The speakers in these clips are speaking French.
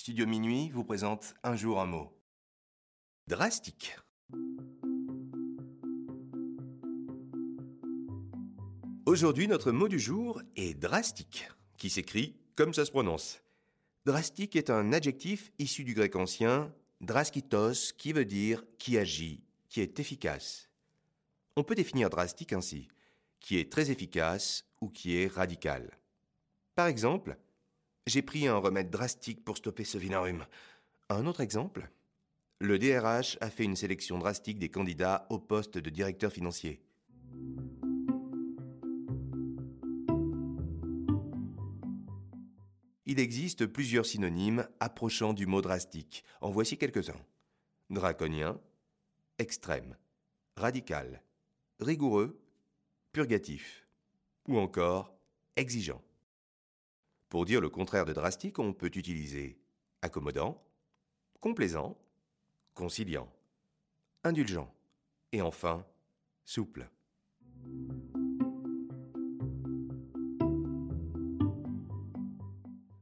Studio Minuit vous présente un jour un mot. Drastique. Aujourd'hui, notre mot du jour est drastique, qui s'écrit comme ça se prononce. Drastique est un adjectif issu du grec ancien draskitos, qui veut dire qui agit, qui est efficace. On peut définir drastique ainsi, qui est très efficace ou qui est radical. Par exemple, j'ai pris un remède drastique pour stopper ce vilain. Un autre exemple Le DRH a fait une sélection drastique des candidats au poste de directeur financier. Il existe plusieurs synonymes approchant du mot drastique. En voici quelques-uns. Draconien, extrême, radical, rigoureux, purgatif, ou encore exigeant. Pour dire le contraire de drastique, on peut utiliser accommodant, complaisant, conciliant, indulgent et enfin souple.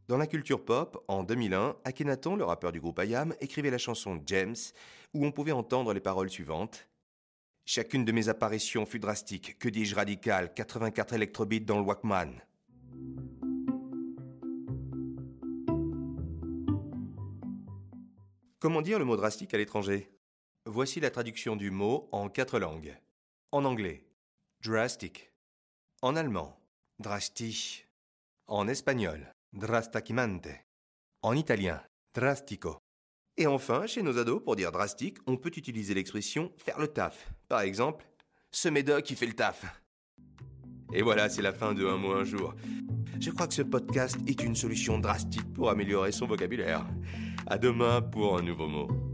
Dans la culture pop, en 2001, Akhenaton, le rappeur du groupe IAM, écrivait la chanson James, où on pouvait entendre les paroles suivantes. Chacune de mes apparitions fut drastique, que dis-je radical, 84 électrobits dans le Walkman. Comment dire le mot drastique à l'étranger? Voici la traduction du mot en quatre langues. En anglais, drastic. En allemand, drastic. En espagnol, drastakimante. En italien, drastico. Et enfin, chez nos ados, pour dire drastique, on peut utiliser l'expression faire le taf. Par exemple, ce médoc qui fait le taf. Et voilà, c'est la fin de Un mot un jour. Je crois que ce podcast est une solution drastique pour améliorer son vocabulaire. À demain pour un nouveau mot.